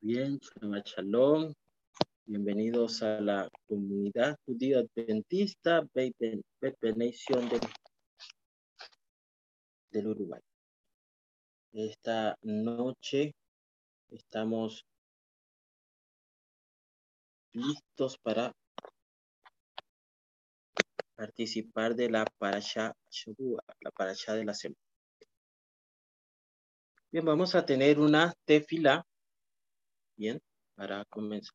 Bien, Shabbat Shalom. Bienvenidos a la comunidad judía adventista Beit Nation del, del Uruguay. Esta noche estamos listos para participar de la parasha Shavua, la parasha de la semana. Bien, vamos a tener una tefila. Bien, para comenzar.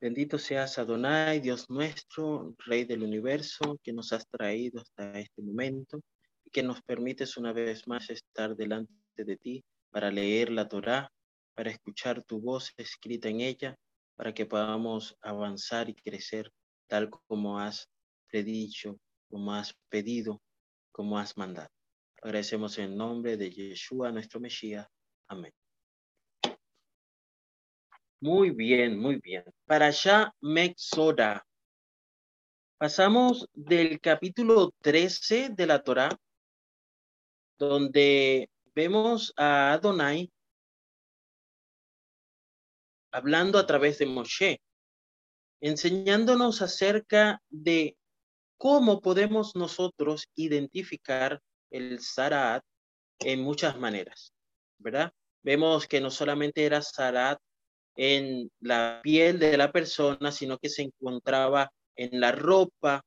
Bendito seas Adonai, Dios nuestro, Rey del universo, que nos has traído hasta este momento y que nos permites una vez más estar delante de ti para leer la Torá, para escuchar tu voz escrita en ella, para que podamos avanzar y crecer tal como has predicho, como has pedido, como has mandado. Agradecemos en nombre de Yeshua, nuestro Mesías. Amén. Muy bien, muy bien. Para allá, Mexoda. Pasamos del capítulo 13 de la Torá, donde vemos a Adonai hablando a través de Moshe, enseñándonos acerca de cómo podemos nosotros identificar el Sarat en muchas maneras, ¿verdad? Vemos que no solamente era Sarat en la piel de la persona, sino que se encontraba en la ropa,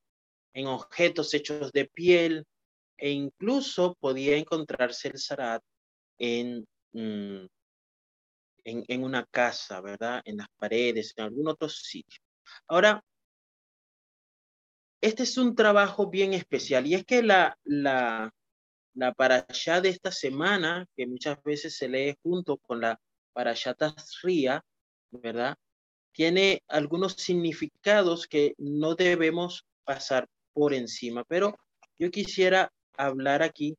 en objetos hechos de piel, e incluso podía encontrarse el Sarat en, mm, en, en, una casa, ¿verdad? En las paredes, en algún otro sitio. Ahora, este es un trabajo bien especial y es que la, la, la de esta semana, que muchas veces se lee junto con la parashá Tazria, ¿verdad? Tiene algunos significados que no debemos pasar por encima, pero yo quisiera hablar aquí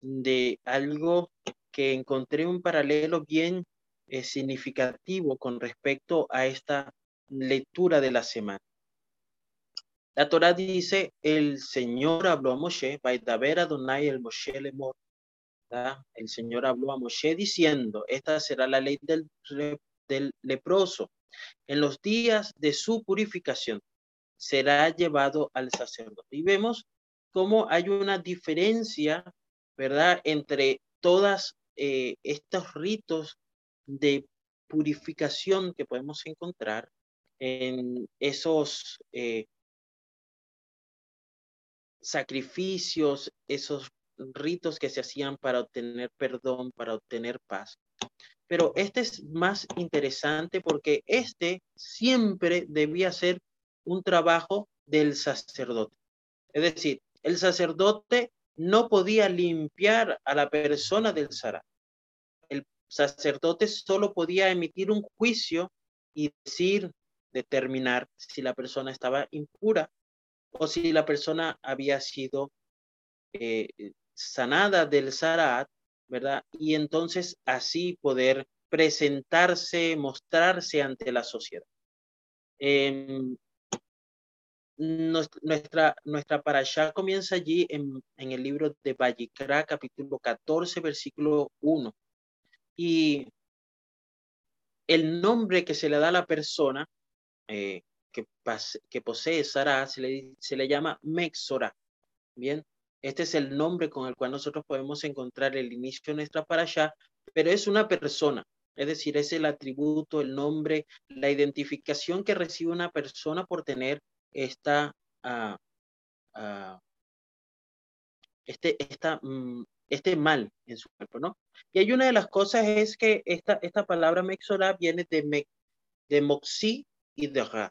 de algo que encontré un paralelo bien eh, significativo con respecto a esta lectura de la semana. La Torah dice, el Señor habló a Moshe, Baidaber Adonai el Moshe Lemor. El Señor habló a Moshe diciendo, esta será la ley del, del leproso. En los días de su purificación será llevado al sacerdote. Y vemos cómo hay una diferencia, ¿verdad?, entre todas eh, estos ritos de purificación que podemos encontrar en esos eh, sacrificios, esos ritos que se hacían para obtener perdón, para obtener paz. Pero este es más interesante porque este siempre debía ser un trabajo del sacerdote. Es decir, el sacerdote no podía limpiar a la persona del Sara. El sacerdote solo podía emitir un juicio y decir, determinar si la persona estaba impura o si la persona había sido eh, sanada del Sarat, ¿verdad? Y entonces así poder presentarse, mostrarse ante la sociedad. Eh, nuestra, nuestra parasha comienza allí en, en el libro de Vallicra, capítulo 14, versículo 1. Y el nombre que se le da a la persona eh, que, posee Sara se le, se le llama Mexora. Bien, este es el nombre con el cual nosotros podemos encontrar el inicio de nuestra parasha, pero es una persona, es decir, es el atributo, el nombre, la identificación que recibe una persona por tener esta, uh, uh, este, esta, um, este mal en su cuerpo, ¿no? Y hay una de las cosas es que esta, esta palabra mexora viene de, me, de moxi y de ra,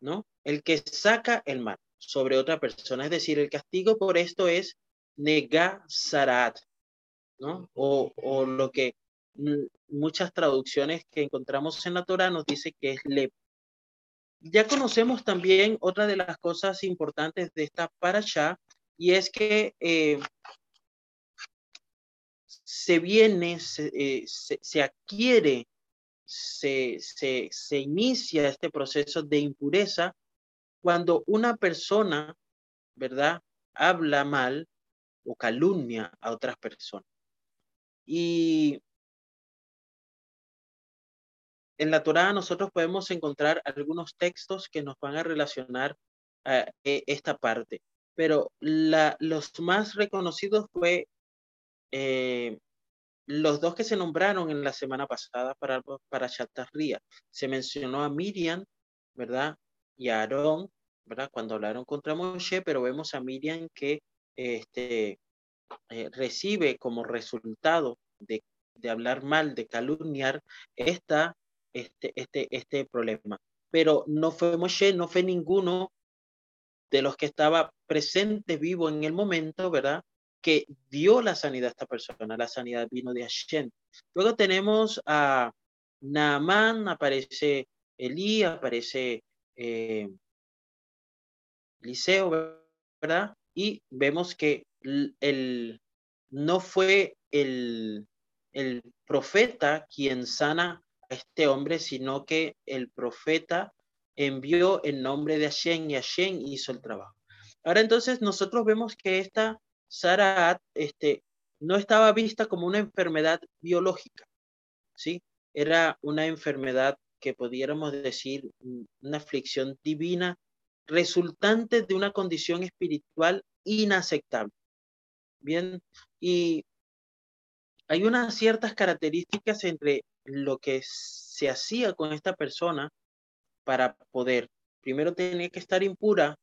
¿no? El que saca el mal sobre otra persona, es decir, el castigo por esto es negazarat, ¿no? O, o lo que muchas traducciones que encontramos en la Torah nos dice que es le. Ya conocemos también otra de las cosas importantes de esta parasha y es que eh, se viene, se, eh, se, se adquiere se, se inicia este proceso de impureza cuando una persona, ¿verdad?, habla mal o calumnia a otras personas. Y en la Torá nosotros podemos encontrar algunos textos que nos van a relacionar a e, esta parte, pero la, los más reconocidos fue eh, los dos que se nombraron en la semana pasada para, para Chatarría. Se mencionó a Miriam, ¿verdad? Y a Aarón, ¿verdad? Cuando hablaron contra Moshe, pero vemos a Miriam que este, eh, recibe como resultado de, de, hablar mal, de calumniar, esta, este, este, este problema. Pero no fue Moshe, no fue ninguno de los que estaba presente, vivo en el momento, ¿verdad? Que dio la sanidad a esta persona. La sanidad vino de Hashem. Luego tenemos a Naaman, aparece Elí, aparece eh, Eliseo, ¿verdad? Y vemos que el, no fue el, el profeta quien sana a este hombre, sino que el profeta envió el nombre de Hashem y Hashem hizo el trabajo. Ahora entonces nosotros vemos que esta Saraat este, no estaba vista como una enfermedad biológica, ¿sí? Era una enfermedad que pudiéramos decir una aflicción divina resultante de una condición espiritual inaceptable. Bien, y hay unas ciertas características entre lo que se hacía con esta persona para poder. Primero tenía que estar impura,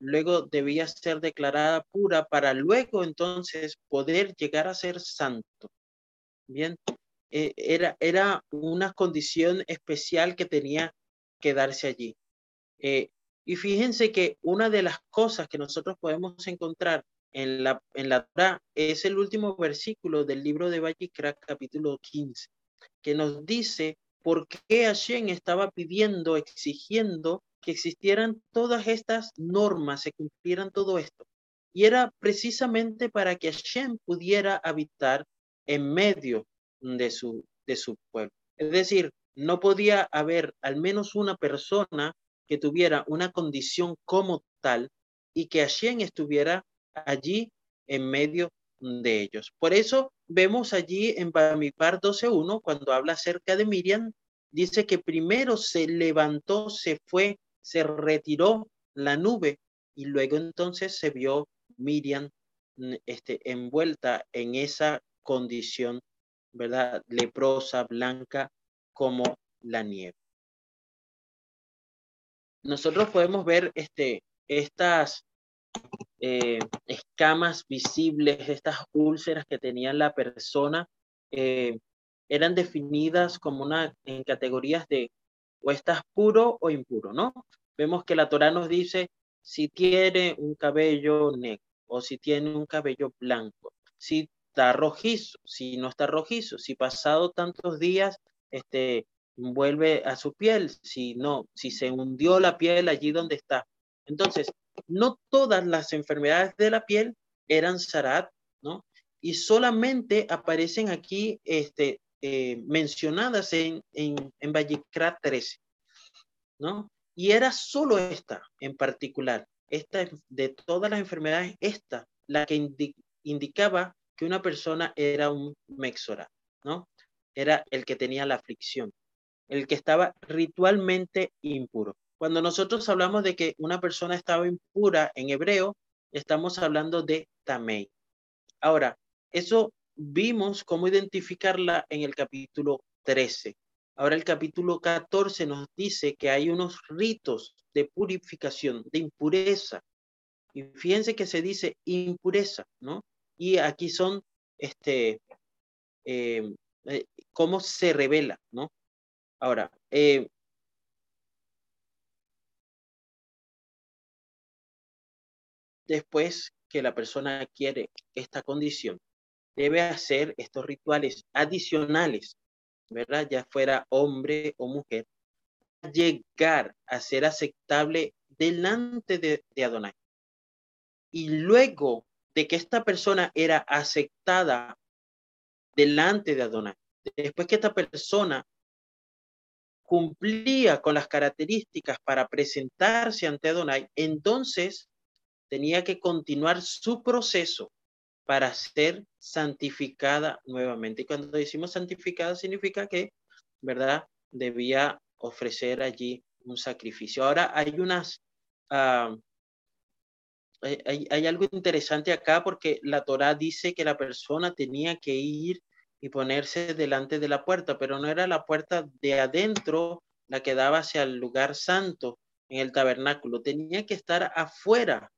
luego debía ser declarada pura para luego entonces poder llegar a ser santo. Bien, eh, era, era una condición especial que tenía que darse allí. Eh, y fíjense que una de las cosas que nosotros podemos encontrar en la, en la Torah es el último versículo del libro de Vallicra, capítulo 15, que nos dice por qué Hashem estaba pidiendo, exigiendo que existieran todas estas normas, se cumplieran todo esto. Y era precisamente para que Hashem pudiera habitar en medio de su, de su pueblo. Es decir, no podía haber al menos una persona que tuviera una condición como tal y que Hashem estuviera allí en medio de ellos. Por eso vemos allí en Bamipar 12.1, cuando habla acerca de Miriam, dice que primero se levantó, se fue, se retiró la nube y luego entonces se vio Miriam este, envuelta en esa condición, ¿verdad? Leprosa, blanca, como la nieve nosotros podemos ver este, estas eh, escamas visibles, estas úlceras que tenía la persona, eh, eran definidas como una en categorías de o estás puro o impuro, ¿no? Vemos que la Torah nos dice si tiene un cabello negro o si tiene un cabello blanco, si está rojizo, si no está rojizo, si pasado tantos días este, vuelve a su piel, si no, si se hundió la piel allí donde está. Entonces, no todas las enfermedades de la piel eran Sarat, ¿no? Y solamente aparecen aquí este, eh, mencionadas en, en, en 13, ¿no? Y era solo esta en particular, esta de todas las enfermedades, esta, la que indicaba que una persona era un mexora, ¿no? Era el que tenía la aflicción el que estaba ritualmente impuro. Cuando nosotros hablamos de que una persona estaba impura en hebreo, estamos hablando de tamei. Ahora, eso vimos cómo identificarla en el capítulo 13. Ahora el capítulo 14 nos dice que hay unos ritos de purificación, de impureza. Y fíjense que se dice impureza, ¿no? Y aquí son, este, eh, eh, cómo se revela, ¿no? Ahora, eh, después que la persona adquiere esta condición, debe hacer estos rituales adicionales, ¿verdad? Ya fuera hombre o mujer, llegar a ser aceptable delante de, de Adonai. Y luego de que esta persona era aceptada delante de Adonai, después que esta persona cumplía con las características para presentarse ante Adonai, entonces tenía que continuar su proceso para ser santificada nuevamente. Y cuando decimos santificada significa que, ¿verdad? debía ofrecer allí un sacrificio. Ahora hay unas, ah, hay, algo interesante acá porque la Torá dice que la persona tenía que ir y ponerse delante de la puerta, pero no era la puerta de adentro la que daba hacia el lugar santo en el tabernáculo, tenía que estar afuera,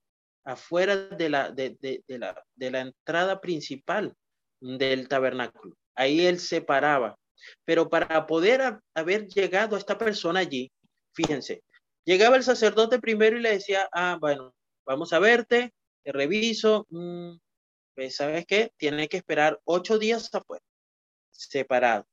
afuera de la, de, de, de la, de la entrada principal del tabernáculo. Ahí él se paraba. Pero para poder haber llegado a esta persona allí, fíjense, llegaba el sacerdote primero y le decía, ah, bueno, vamos a verte, te reviso, mm, pues, ¿sabes qué? Tiene que esperar ocho días afuera, separado.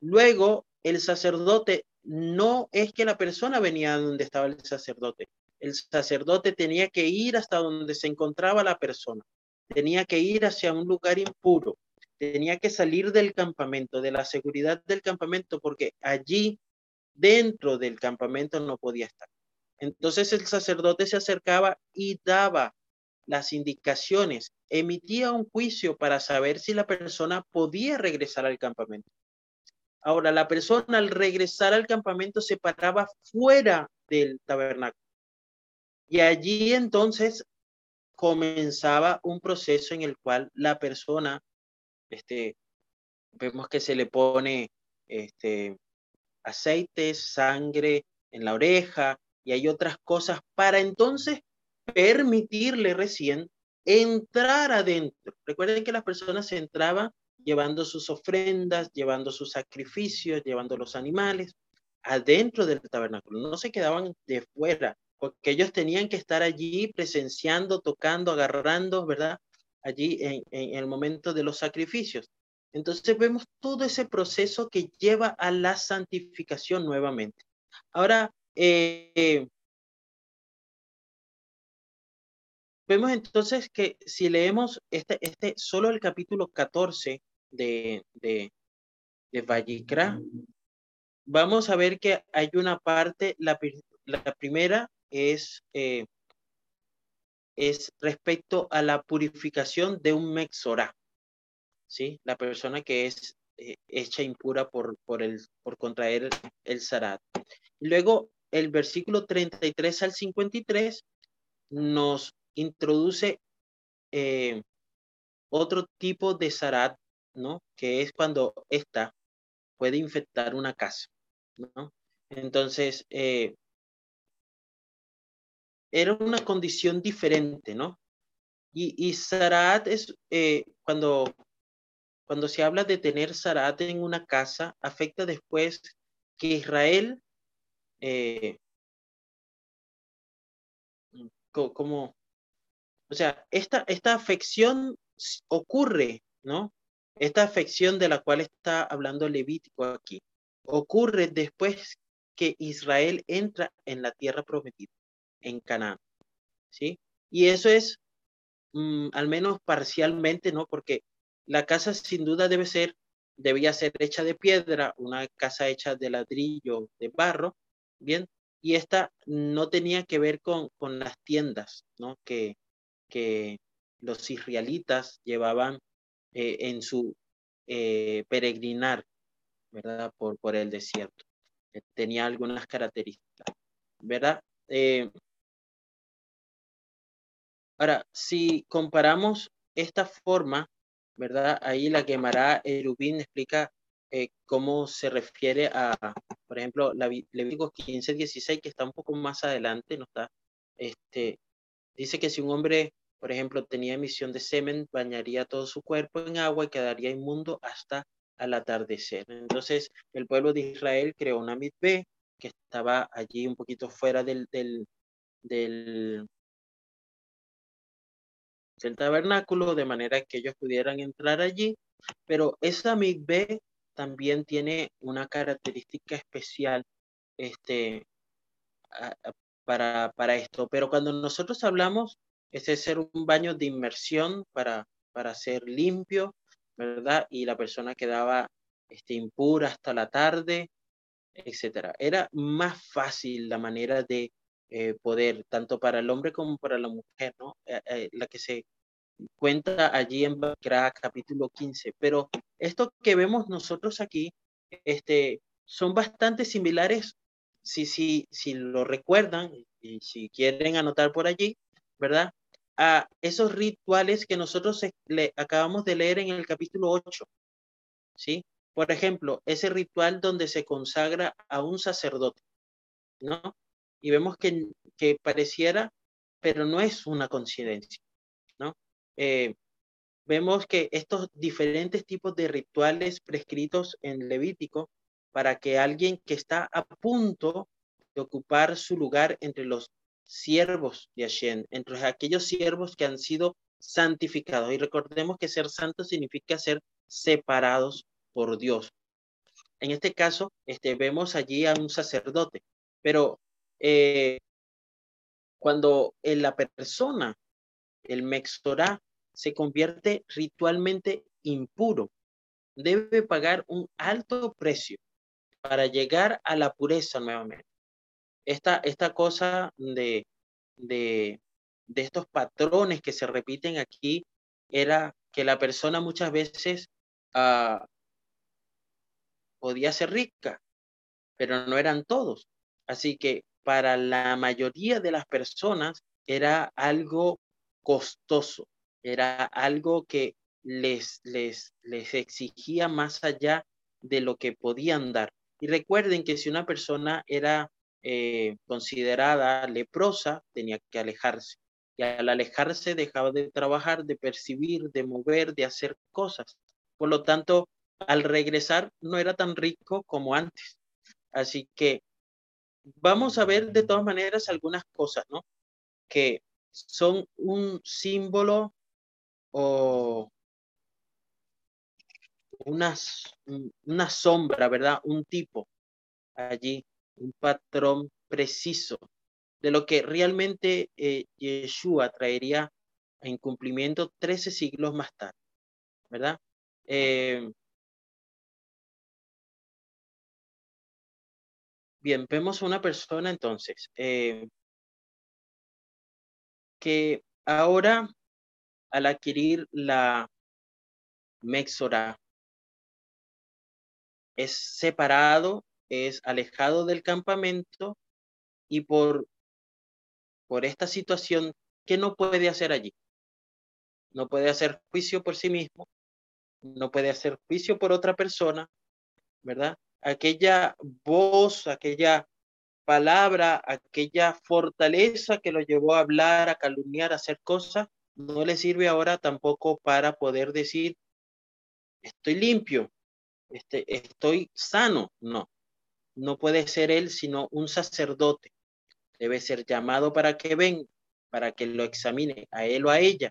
Luego, el sacerdote no es que la persona venía donde estaba el sacerdote. El sacerdote tenía que ir hasta donde se encontraba la persona. Tenía que ir hacia un lugar impuro. Tenía que salir del campamento, de la seguridad del campamento, porque allí, dentro del campamento, no podía estar. Entonces el sacerdote se acercaba y daba las indicaciones, emitía un juicio para saber si la persona podía regresar al campamento. Ahora, la persona al regresar al campamento se paraba fuera del tabernáculo. Y allí entonces comenzaba un proceso en el cual la persona, este, vemos que se le pone este, aceite, sangre en la oreja y hay otras cosas para entonces permitirle recién entrar adentro. Recuerden que las personas entraban llevando sus ofrendas, llevando sus sacrificios, llevando los animales adentro del tabernáculo. No se quedaban de fuera, porque ellos tenían que estar allí presenciando, tocando, agarrando, ¿verdad? Allí en, el momento de los sacrificios. Entonces vemos todo ese proceso que lleva a la santificación nuevamente. Ahora, eh, vemos entonces que si leemos este, este, solo el capítulo 14 de, de, de vamos a ver que hay una parte, la, la primera es, eh, es respecto a la purificación de un mexorá, ¿sí? La persona que es eh, hecha impura por, por, el, por contraer el zarat. Luego, el versículo 33 al 53 nos introduce eh, otro tipo de zarat ¿no? Que es cuando esta puede infectar una casa, ¿no? Entonces, eh, era una condición diferente, ¿no? Y, y Sarat es eh, cuando, cuando se habla de tener Sarat en una casa, afecta después que Israel, eh, como, o sea, esta, esta afección ocurre, ¿no? Esta afección de la cual está hablando Levítico aquí ocurre después que Israel entra en la tierra prometida, en Canaán. ¿Sí? Y eso es, mm, al menos parcialmente, ¿no? Porque la casa sin duda debe ser, debía ser hecha de piedra, una casa hecha de ladrillo, de barro, ¿bien? Y esta no tenía que ver con, con las tiendas, ¿no? Que, que los israelitas llevaban eh, en su eh, peregrinar, ¿verdad? Por, por el desierto. Eh, tenía algunas características, ¿verdad? ahora, si comparamos esta forma, ¿verdad? Ahí la quemará Erubín explica cómo se refiere a, por ejemplo, Levíticos 15, 16, que está un poco más adelante, no está, este, dice que si un hombre por ejemplo, tenía emisión de semen, bañaría todo su cuerpo en agua y quedaría inmundo hasta al atardecer. Entonces, el pueblo de Israel creó una mitbe que estaba allí un poquito fuera del, del, del, tabernáculo, de manera que ellos pudieran entrar allí. Pero esa mitbe también tiene una característica especial este, para, para esto. Pero cuando nosotros hablamos ese ser un baño de inmersión para, para ser limpio, ¿verdad? Y la persona quedaba este, impura hasta la tarde, etcétera. Era más fácil la manera de eh, poder, tanto para el hombre como para la mujer, ¿no? Eh, eh, la que se cuenta allí en Bakra, capítulo 15. Pero esto que vemos nosotros aquí, este, son bastante similares, si, si, si lo recuerdan y si quieren anotar por allí, ¿verdad? A esos rituales que nosotros le acabamos de leer en el capítulo 8, ¿sí? Por ejemplo, ese ritual donde se consagra a un sacerdote, ¿no? Y vemos que, que pareciera, pero no es una coincidencia. Eh, vemos que estos diferentes tipos de rituales prescritos en Levítico para que alguien que está a punto de ocupar su lugar entre los siervos de Hashem, entre aquellos siervos que han sido santificados. Y recordemos que ser santo significa ser separados por Dios. En este caso, este, vemos allí a un sacerdote, pero eh, cuando la persona, el mexorá, se convierte ritualmente impuro, debe pagar un alto precio para llegar a la pureza nuevamente. Esta, esta cosa de, de, de estos patrones que se repiten aquí era que la persona muchas veces uh, podía ser rica, pero no eran todos. Así que para la mayoría de las personas era algo costoso era algo que les, les, les exigía más allá de lo que podían dar. Y recuerden que si una persona era eh, considerada leprosa, tenía que alejarse. Y al alejarse dejaba de trabajar, de percibir, de mover, de hacer cosas. Por lo tanto, al regresar no era tan rico como antes. Así que vamos a ver de todas maneras algunas cosas, ¿no? Que son un símbolo o una sombra, ¿verdad? Un tipo allí, un patrón preciso de lo que realmente eh, Yeshua traería en cumplimiento 13 siglos más tarde, ¿verdad? Eh, bien, vemos una persona entonces eh, que ahora al adquirir la Mexora es separado, es alejado del campamento y por, por esta situación, ¿qué no puede hacer allí? No puede hacer juicio por sí mismo, no puede hacer juicio por otra persona, ¿verdad? Aquella voz, aquella palabra, aquella fortaleza que lo llevó a hablar, a calumniar, a hacer cosas, no le sirve ahora tampoco para poder decir, estoy limpio, este, estoy sano. No, no puede ser él sino un sacerdote. Debe ser llamado para que venga, para que lo examine a él o a ella,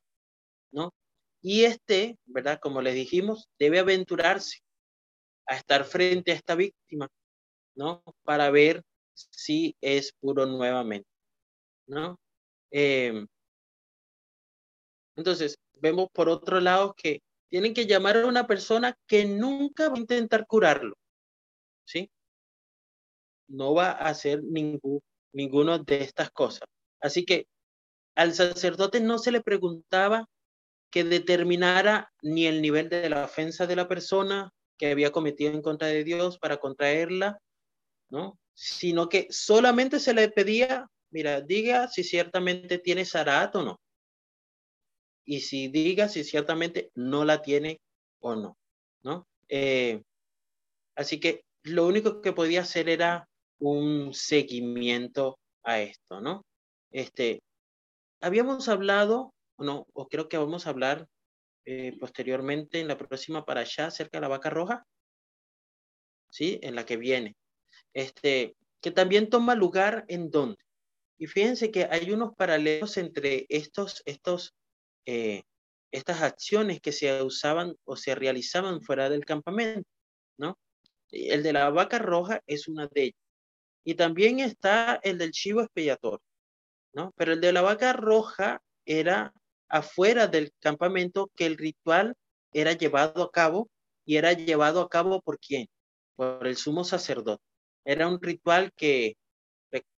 ¿no? Y este, ¿verdad? Como les dijimos, debe aventurarse a estar frente a esta víctima, ¿no? Para ver si es puro nuevamente, ¿no? Eh, entonces, vemos por otro lado que tienen que llamar a una persona que nunca va a intentar curarlo, ¿sí? No va a hacer ningún, ninguno de estas cosas. Así que al sacerdote no se le preguntaba que determinara ni el nivel de la ofensa de la persona que había cometido en contra de Dios para contraerla, ¿no? Sino que solamente se le pedía, mira, diga si ciertamente tiene zarat o no y si diga si ciertamente no la tiene o no, ¿no? Eh, así que lo único que podía hacer era un seguimiento a esto, ¿no? Este, habíamos hablado, no, o creo que vamos a hablar eh, posteriormente en la próxima para allá, cerca de la vaca roja, ¿sí? En la que viene. Este, que también toma lugar en dónde. Y fíjense que hay unos paralelos entre estos, estos eh, estas acciones que se usaban o se realizaban fuera del campamento, ¿no? El de la vaca roja es una de ellas. Y también está el del chivo expiatorio, ¿no? Pero el de la vaca roja era afuera del campamento que el ritual era llevado a cabo y era llevado a cabo por quién? Por el sumo sacerdote. Era un ritual que,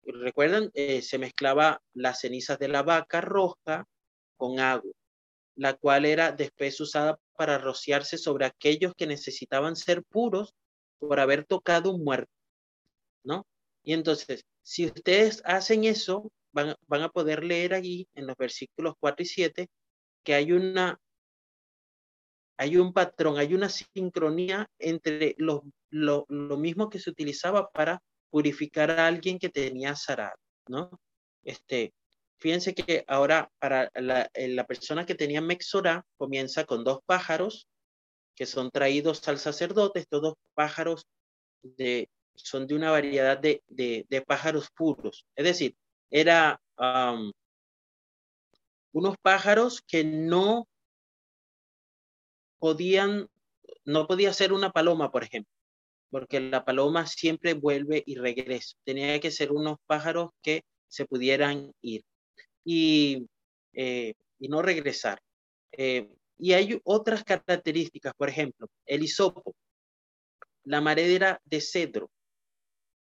recuerdan, eh, se mezclaba las cenizas de la vaca roja con agua, la cual era después usada para rociarse sobre aquellos que necesitaban ser puros por haber tocado un muerto, ¿no? Y entonces, si ustedes hacen eso, van, a poder leer allí en los versículos 4 y 7 que hay una hay un patrón, hay una sincronía entre lo, lo, mismo que se utilizaba para purificar a alguien que tenía zarat, ¿no? Este, fíjense que ahora para la, la persona que tenía mexorá comienza con dos pájaros que son traídos al sacerdote, estos dos pájaros de, son de una variedad de, pájaros puros, es decir, era unos pájaros que no podían, no podía ser una paloma, por ejemplo, porque la paloma siempre vuelve y regresa. Tenía que ser unos pájaros que se pudieran ir y, eh, y no regresar. Eh, y hay otras características, por ejemplo, el hisopo, la madera de cedro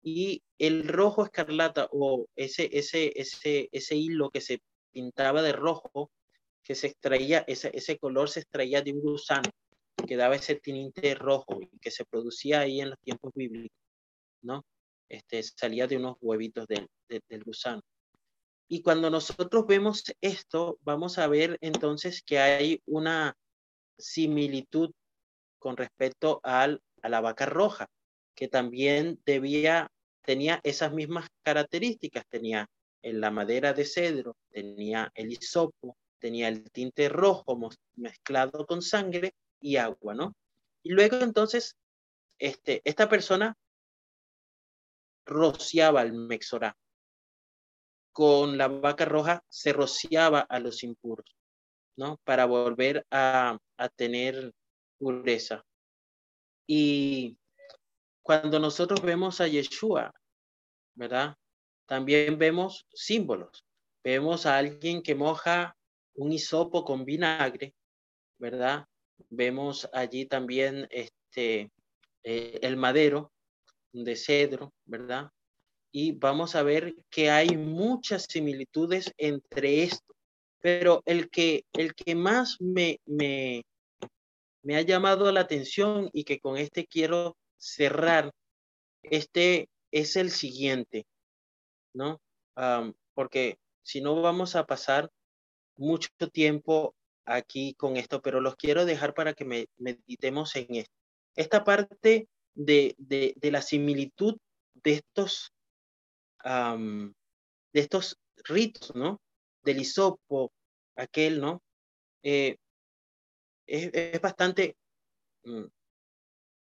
y el rojo escarlata o ese, ese, ese, ese hilo que se pintaba de rojo que se extraía, ese, ese color se extraía de un gusano que daba ese tinte rojo y que se producía ahí en los tiempos bíblicos, ¿no? Este, salía de unos huevitos del, del gusano. Y cuando nosotros vemos esto, vamos a ver entonces que hay una similitud con respecto al, a la vaca roja, que también debía, tenía esas mismas características, tenía en la madera de cedro, tenía el hisopo, tenía el tinte rojo mezclado con sangre y agua, ¿no? Y luego entonces, este, esta persona rociaba el mexorá. Con la vaca roja se rociaba a los impuros, ¿no? Para volver a, a tener pureza. Y cuando nosotros vemos a Yeshua, ¿verdad? También vemos símbolos. Vemos a alguien que moja un hisopo con vinagre, ¿verdad? Vemos allí también este, eh, el madero de cedro, ¿verdad? Y vamos a ver que hay muchas similitudes entre esto, pero el que, el que más me, me, me ha llamado la atención y que con este quiero cerrar, este es el siguiente, ¿no? porque si no vamos a pasar mucho tiempo aquí con esto, pero los quiero dejar para que me, meditemos en esto. Esta parte de, de, de la similitud de estos, de estos ritos, ¿no? Del hisopo, aquel, ¿no? Eh, es, bastante mm,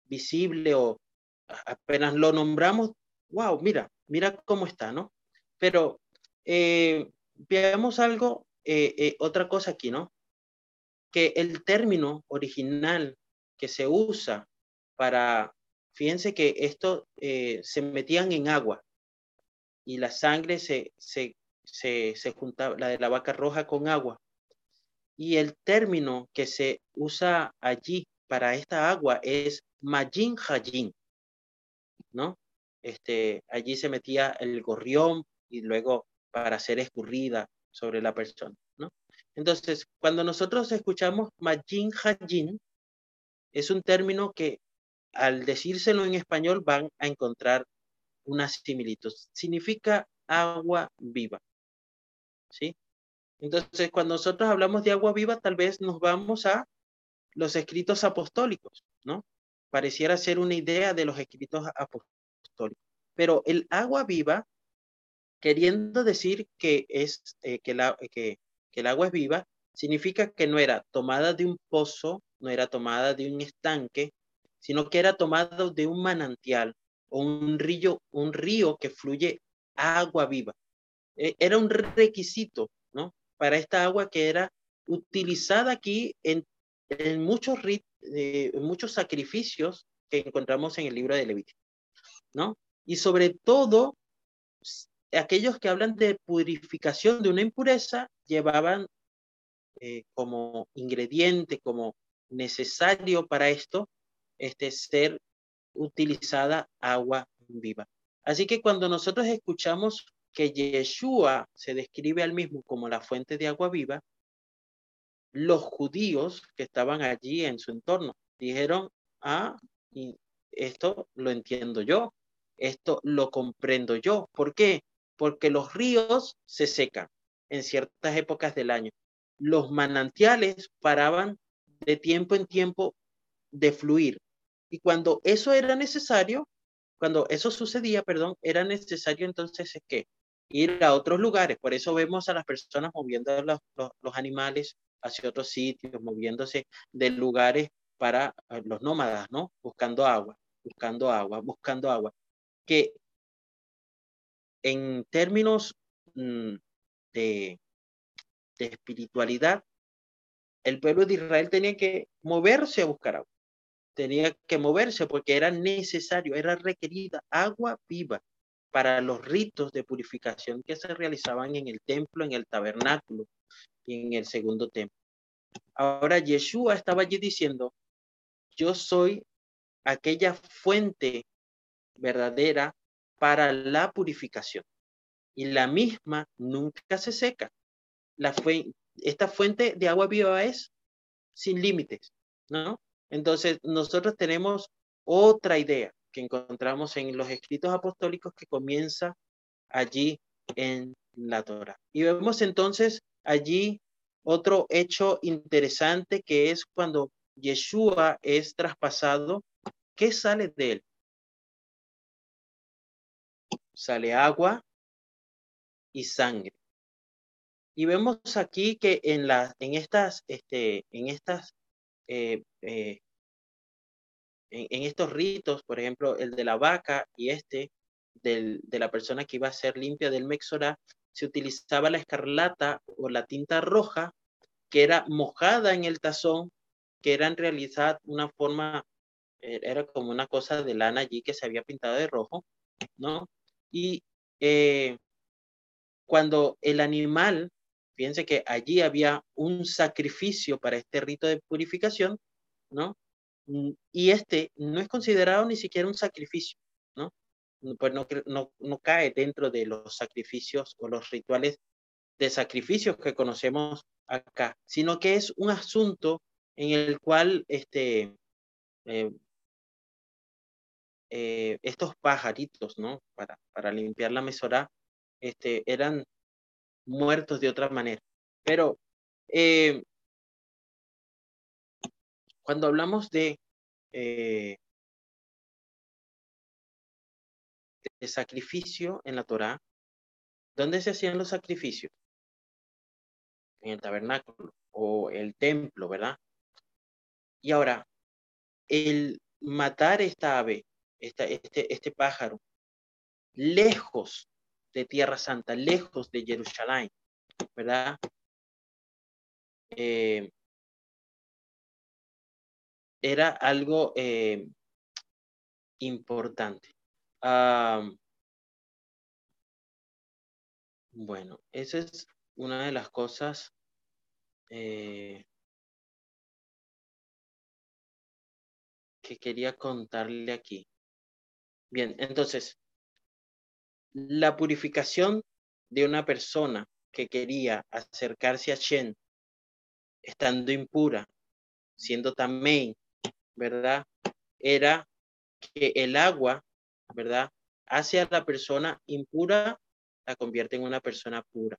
visible o apenas lo nombramos, wow, mira, mira cómo está, ¿no? Pero eh, veamos algo eh, otra cosa aquí, ¿no? Que el término original que se usa para, fíjense que esto se metían en agua y la sangre se, se, se, se juntaba, la de la vaca roja con agua. Y el término que se usa allí para esta agua es Majin Hajin, ¿no? Este, allí se metía el gorrión y luego para ser escurrida sobre la persona, ¿no? Entonces, cuando nosotros escuchamos Majin Hajin, es un término que al decírselo en español van a encontrar una similitud. Significa agua viva, ¿sí? Entonces, cuando nosotros hablamos de agua viva, tal vez nos vamos a los escritos apostólicos, ¿no? Pareciera ser una idea de los escritos apostólicos. Pero el agua viva queriendo decir que, es, eh, que, la, que, que el agua es viva, significa que no era tomada de un pozo, no era tomada de un estanque, sino que era tomada de un manantial o un río, un río que fluye agua viva. E, era un requisito, ¿no? Para esta agua que era utilizada aquí en, en muchos, eh, muchos sacrificios que encontramos en el libro de Levítico, ¿no? Y sobre todo aquellos que hablan de purificación de una impureza llevaban eh, como ingrediente, como necesario para esto, este, ser utilizada agua viva. Así que cuando nosotros escuchamos que Yeshua se describe al mismo como la fuente de agua viva, los judíos que estaban allí en su entorno dijeron, ah, esto lo entiendo yo, esto lo comprendo yo. ¿Por qué? Porque los ríos se secan en ciertas épocas del año. Los manantiales paraban de tiempo en tiempo de fluir. Y cuando eso era necesario, cuando eso sucedía, perdón, era necesario entonces es que ir a otros lugares. Por eso vemos a las personas moviendo los, los, animales hacia otros sitios, moviéndose de lugares para eh, los nómadas, ¿no? Buscando agua, buscando agua, buscando agua. Que en términos mm, de, de espiritualidad, el pueblo de Israel tenía que moverse a buscar agua. Tenía que moverse porque era necesario, era requerida agua viva para los ritos de purificación que se realizaban en el templo, en el tabernáculo y en el segundo templo. Ahora Yeshua estaba allí diciendo, yo soy aquella fuente verdadera para la purificación y la misma nunca se seca. La esta fuente de agua viva es sin límites, ¿no? Entonces, nosotros tenemos otra idea que encontramos en los escritos apostólicos que comienza allí en la Torah. Y vemos entonces allí otro hecho interesante que es cuando Yeshua es traspasado, ¿qué sale de él? Sale agua y sangre. Y vemos aquí que en, las en estas, este, en estas, eh, eh, en, estos ritos, por ejemplo, el de la vaca y este del, de la persona que iba a ser limpia del Mexorá, se utilizaba la escarlata o la tinta roja que era mojada en el tazón, que era en realidad una forma, e, era como una cosa de lana allí que se había pintado de rojo, ¿no? Y eh, cuando el animal Fíjense que allí había un sacrificio para este rito de purificación, ¿no? Mm, y este no es considerado ni siquiera un sacrificio, ¿no? Pues no, no, no cae dentro de los sacrificios o los rituales de sacrificios que conocemos acá, sino que es un asunto en el cual este, eh, eh, estos pajaritos, ¿no? Para, para limpiar la mesora, este, eran muertos de otra manera. Pero eh, cuando hablamos de, eh, de sacrificio en la Torah, ¿dónde se hacían los sacrificios? En el tabernáculo o el templo, ¿verdad? Y ahora, el matar esta ave, este, este pájaro, lejos de Tierra Santa, lejos de Jerusalén, ¿verdad? Eh, era algo eh, importante. bueno, esa es una de las cosas eh, que quería contarle aquí. Bien, entonces, la purificación de una persona que quería acercarse a Shen estando impura, siendo tamei, ¿verdad? Era que el agua, ¿verdad? Hace a la persona impura, la convierte en una persona pura.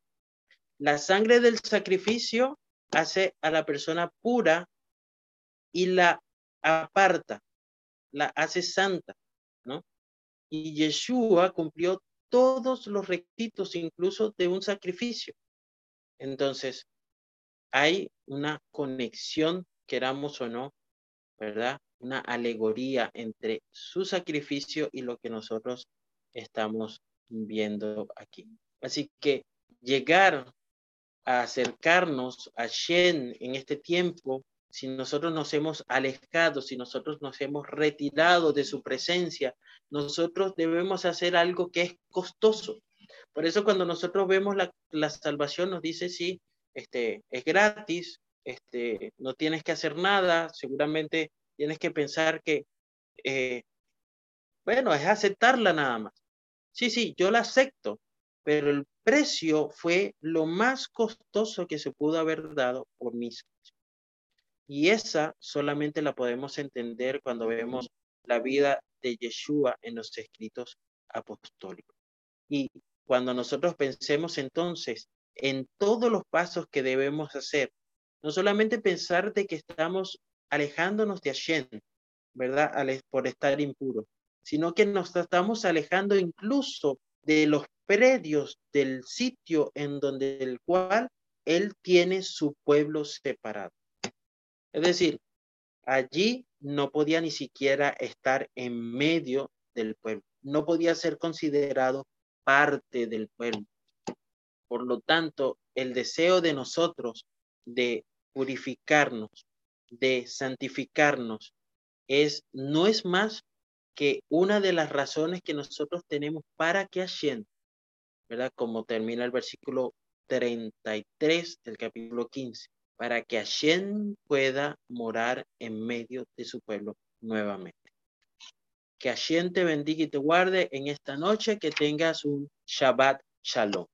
La sangre del sacrificio hace a la persona pura y la aparta, la hace santa, ¿no? Y Yeshua cumplió todos los requisitos, incluso de un sacrificio. Entonces, hay una conexión, queramos o no, ¿verdad? Una alegoría entre su sacrificio y lo que nosotros estamos viendo aquí. Así que llegar a acercarnos a Shen en este tiempo si nosotros nos hemos alejado, si nosotros nos hemos retirado de su presencia, nosotros debemos hacer algo que es costoso. Por eso cuando nosotros vemos la, la salvación nos dice, sí, este, es gratis, este, no tienes que hacer nada, seguramente tienes que pensar que, eh, bueno, es aceptarla nada más. Sí, sí, yo la acepto, pero el precio fue lo más costoso que se pudo haber dado por mí. Y esa solamente la podemos entender cuando vemos la vida de Yeshua en los escritos apostólicos. Y cuando nosotros pensemos entonces en todos los pasos que debemos hacer, no solamente pensar de que estamos alejándonos de Hashem, ¿verdad? Por estar impuros, sino que nos estamos alejando incluso de los predios del sitio en donde el cual él tiene su pueblo separado. Es decir, allí no podía ni siquiera estar en medio del pueblo, no podía ser considerado parte del pueblo. Por lo tanto, el deseo de nosotros de purificarnos, de santificarnos, es, no es más que una de las razones que nosotros tenemos para que Hashem, ¿verdad? Como termina el versículo 33 del capítulo 15, para que Hashem pueda morar en medio de su pueblo nuevamente. Que Hashem te bendiga y te guarde en esta noche, que tengas un Shabbat Shalom.